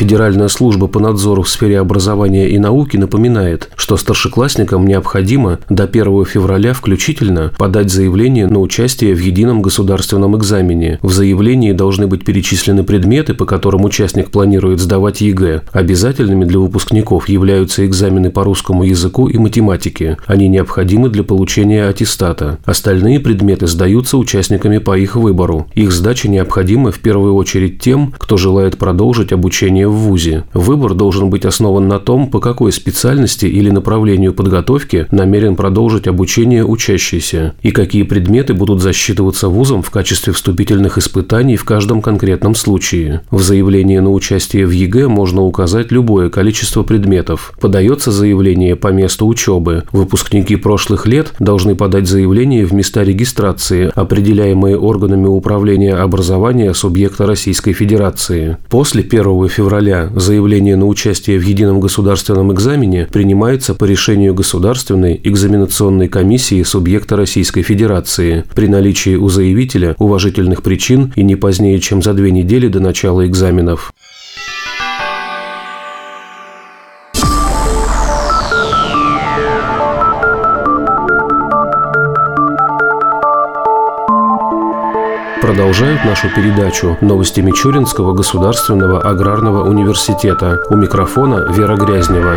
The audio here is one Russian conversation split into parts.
Федеральная служба по надзору в сфере образования и науки напоминает, что старшеклассникам необходимо до 1 февраля включительно подать заявление на участие в едином государственном экзамене. В заявлении должны быть перечислены предметы, по которым участник планирует сдавать ЕГЭ. Обязательными для выпускников являются экзамены по русскому языку и математике. Они необходимы для получения аттестата. Остальные предметы сдаются участниками по их выбору. Их сдача необходима в первую очередь тем, кто желает продолжить обучение в ВУЗе. Выбор должен быть основан на том, по какой специальности или направлению подготовки намерен продолжить обучение учащийся и какие предметы будут засчитываться вузом в качестве вступительных испытаний в каждом конкретном случае. В заявлении на участие в ЕГЭ можно указать любое количество предметов. Подается заявление по месту учебы. Выпускники прошлых лет должны подать заявление в места регистрации, определяемые органами управления образования субъекта Российской Федерации. После 1 февраля февраля заявление на участие в едином государственном экзамене принимается по решению Государственной экзаменационной комиссии субъекта Российской Федерации при наличии у заявителя уважительных причин и не позднее, чем за две недели до начала экзаменов. Продолжают нашу передачу новости Мичуринского государственного аграрного университета. У микрофона Вера Грязнева.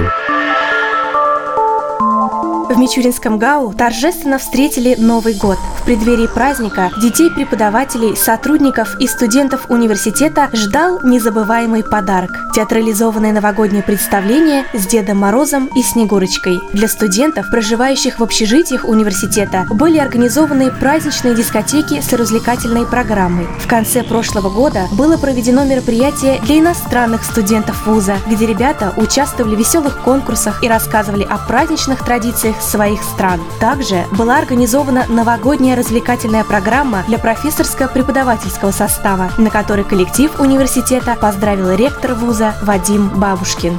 В Мичуринском ГАУ торжественно встретили Новый год. В преддверии праздника детей, преподавателей, сотрудников и студентов университета ждал незабываемый подарок – театрализованное новогоднее представление с Дедом Морозом и Снегурочкой. Для студентов, проживающих в общежитиях университета, были организованы праздничные дискотеки с развлекательной программой. В конце прошлого года было проведено мероприятие для иностранных студентов вуза, где ребята участвовали в веселых конкурсах и рассказывали о праздничных традициях своих стран. Также была организована новогодняя развлекательная программа для профессорско-преподавательского состава, на которой коллектив университета поздравил ректор вуза Вадим Бабушкин.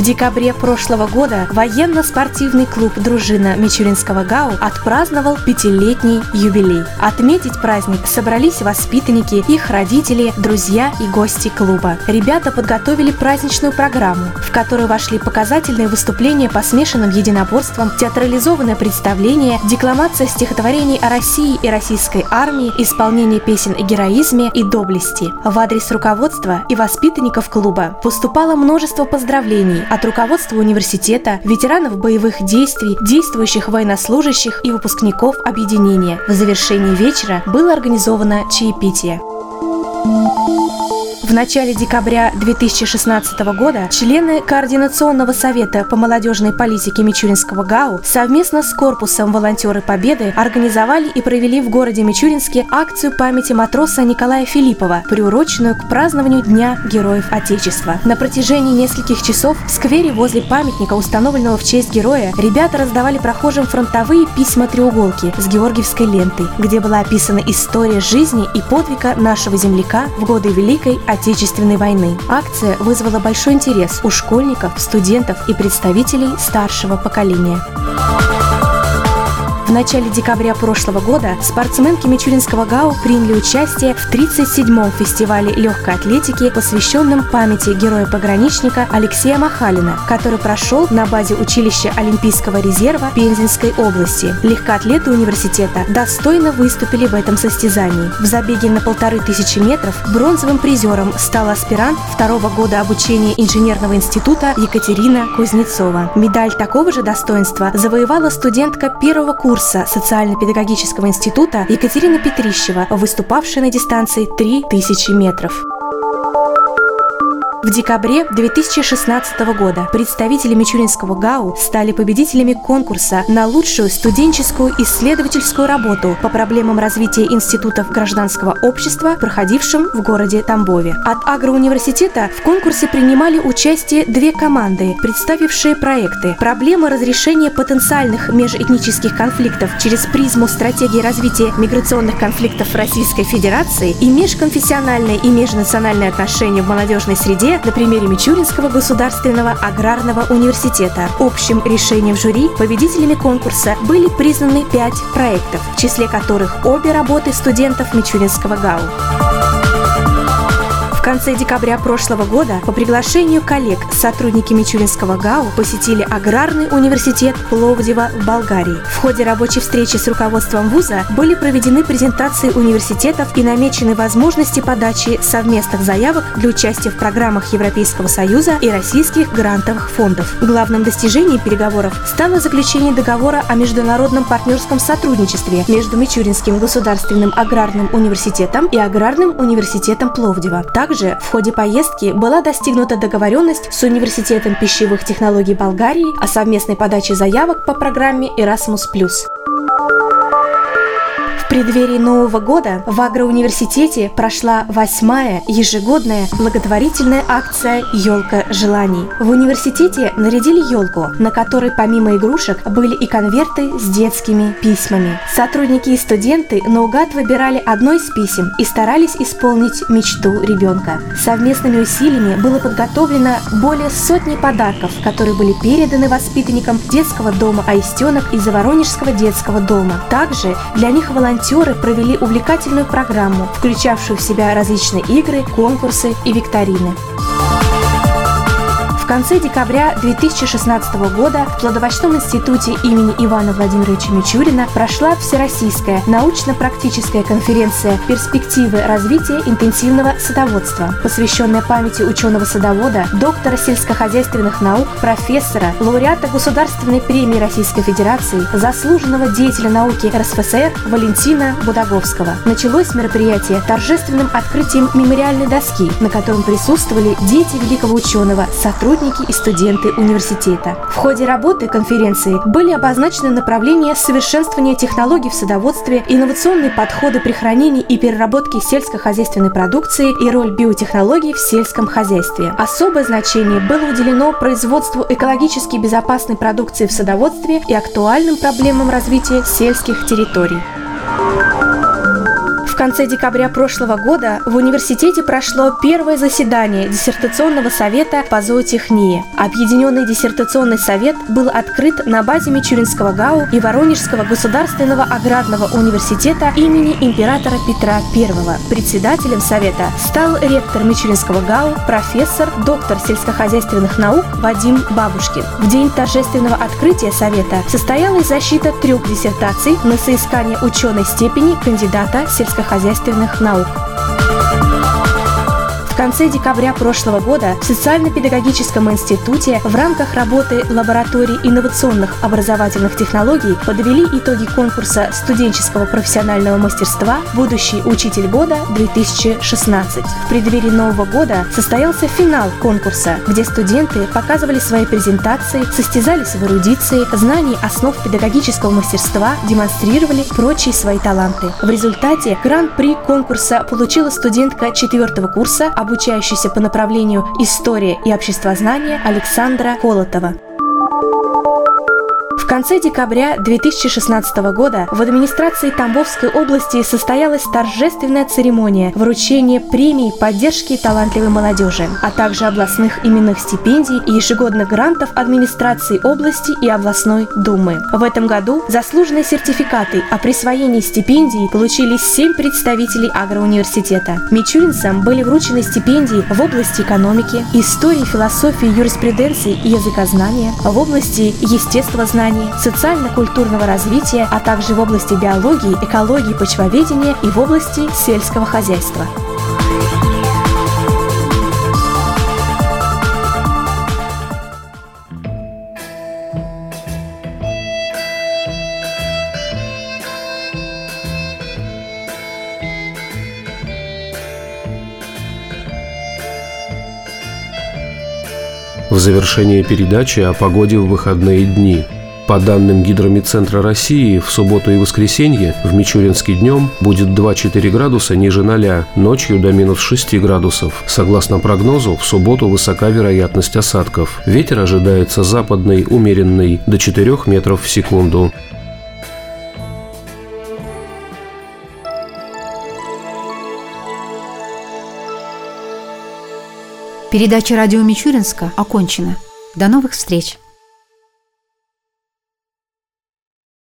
В декабре прошлого года военно-спортивный клуб «Дружина» Мичуринского ГАУ отпраздновал пятилетний юбилей. Отметить праздник собрались воспитанники, их родители, друзья и гости клуба. Ребята подготовили праздничную программу, в которую вошли показательные выступления по смешанным единоборствам, театрализованное представление, декламация стихотворений о России и российской армии, исполнение песен о героизме и доблести. В адрес руководства и воспитанников клуба поступало множество поздравлений, от руководства университета, ветеранов боевых действий, действующих военнослужащих и выпускников объединения. В завершении вечера было организовано чаепитие. В начале декабря 2016 года члены Координационного совета по молодежной политике Мичуринского ГАУ совместно с Корпусом «Волонтеры Победы» организовали и провели в городе Мичуринске акцию памяти матроса Николая Филиппова, приуроченную к празднованию Дня Героев Отечества. На протяжении нескольких часов в сквере возле памятника, установленного в честь героя, ребята раздавали прохожим фронтовые письма-треуголки с георгиевской лентой, где была описана история жизни и подвига нашего земляка в годы Великой Отечественной войны. Акция вызвала большой интерес у школьников, студентов и представителей старшего поколения. В начале декабря прошлого года спортсменки Мичуринского ГАУ приняли участие в 37-м фестивале легкой атлетики, посвященном памяти героя-пограничника Алексея Махалина, который прошел на базе училища Олимпийского резерва Пензенской области. Легкоатлеты университета достойно выступили в этом состязании. В забеге на полторы тысячи метров бронзовым призером стал аспирант второго года обучения инженерного института Екатерина Кузнецова. Медаль такого же достоинства завоевала студентка первого курса курса социально-педагогического института Екатерина Петрищева, выступавшая на дистанции 3000 метров. В декабре 2016 года представители Мичуринского ГАУ стали победителями конкурса на лучшую студенческую исследовательскую работу по проблемам развития институтов гражданского общества, проходившим в городе Тамбове. От агроуниверситета в конкурсе принимали участие две команды, представившие проекты «Проблема разрешения потенциальных межэтнических конфликтов через призму стратегии развития миграционных конфликтов Российской Федерации» и «Межконфессиональные и межнациональные отношения в молодежной среде числе на примере Мичуринского государственного аграрного университета. Общим решением жюри победителями конкурса были признаны пять проектов, в числе которых обе работы студентов Мичуринского ГАУ. В конце декабря прошлого года по приглашению коллег сотрудники Мичуринского ГАУ посетили Аграрный университет Пловдива в Болгарии. В ходе рабочей встречи с руководством вуза были проведены презентации университетов и намечены возможности подачи совместных заявок для участия в программах Европейского Союза и российских грантовых фондов. Главным достижением переговоров стало заключение договора о международном партнерском сотрудничестве между Мичуринским государственным аграрным университетом и Аграрным университетом Пловдива. Так также в ходе поездки была достигнута договоренность с Университетом пищевых технологий Болгарии о совместной подаче заявок по программе Erasmus+ преддверии Нового года в Агроуниверситете прошла восьмая ежегодная благотворительная акция «Елка желаний». В университете нарядили елку, на которой помимо игрушек были и конверты с детскими письмами. Сотрудники и студенты наугад выбирали одно из писем и старались исполнить мечту ребенка. Совместными усилиями было подготовлено более сотни подарков, которые были переданы воспитанникам детского дома Аистенок из Воронежского детского дома. Также для них волонтеры волонтеры провели увлекательную программу, включавшую в себя различные игры, конкурсы и викторины конце декабря 2016 года в Плодовочном институте имени Ивана Владимировича Мичурина прошла Всероссийская научно-практическая конференция «Перспективы развития интенсивного садоводства», посвященная памяти ученого-садовода, доктора сельскохозяйственных наук, профессора, лауреата Государственной премии Российской Федерации, заслуженного деятеля науки РСФСР Валентина Будаговского. Началось мероприятие торжественным открытием мемориальной доски, на котором присутствовали дети великого ученого, сотрудники сотрудники и студенты университета. В ходе работы конференции были обозначены направления совершенствования технологий в садоводстве, инновационные подходы при хранении и переработке сельскохозяйственной продукции и роль биотехнологий в сельском хозяйстве. Особое значение было уделено производству экологически безопасной продукции в садоводстве и актуальным проблемам развития сельских территорий конце декабря прошлого года в университете прошло первое заседание диссертационного совета по зоотехнии. Объединенный диссертационный совет был открыт на базе Мичуринского ГАУ и Воронежского государственного аграрного университета имени императора Петра I. Председателем совета стал ректор Мичуринского ГАУ, профессор, доктор сельскохозяйственных наук Вадим Бабушкин. В день торжественного открытия совета состоялась защита трех диссертаций на соискание ученой степени кандидата сельскохозяйственных хозяйственных наук конце декабря прошлого года в Социально-педагогическом институте в рамках работы лаборатории инновационных образовательных технологий подвели итоги конкурса студенческого профессионального мастерства «Будущий учитель года 2016». В преддверии Нового года состоялся финал конкурса, где студенты показывали свои презентации, состязались в эрудиции, знании основ педагогического мастерства, демонстрировали прочие свои таланты. В результате гран-при конкурса получила студентка четвертого курса об обучающийся по направлению «История и обществознание» Александра Колотова конце декабря 2016 года в администрации Тамбовской области состоялась торжественная церемония вручения премий поддержки талантливой молодежи, а также областных именных стипендий и ежегодных грантов администрации области и областной думы. В этом году заслуженные сертификаты о присвоении стипендий получили семь представителей агроуниверситета. Мичуринцам были вручены стипендии в области экономики, истории, философии, юриспруденции и языкознания, в области естествознания, социально-культурного развития, а также в области биологии, экологии, почвоведения и в области сельского хозяйства. В завершение передачи о погоде в выходные дни – по данным Гидромедцентра России, в субботу и воскресенье в Мичуринске днем будет 2-4 градуса ниже 0, ночью до минус 6 градусов. Согласно прогнозу, в субботу высока вероятность осадков. Ветер ожидается западный, умеренный, до 4 метров в секунду. Передача радио Мичуринска окончена. До новых встреч!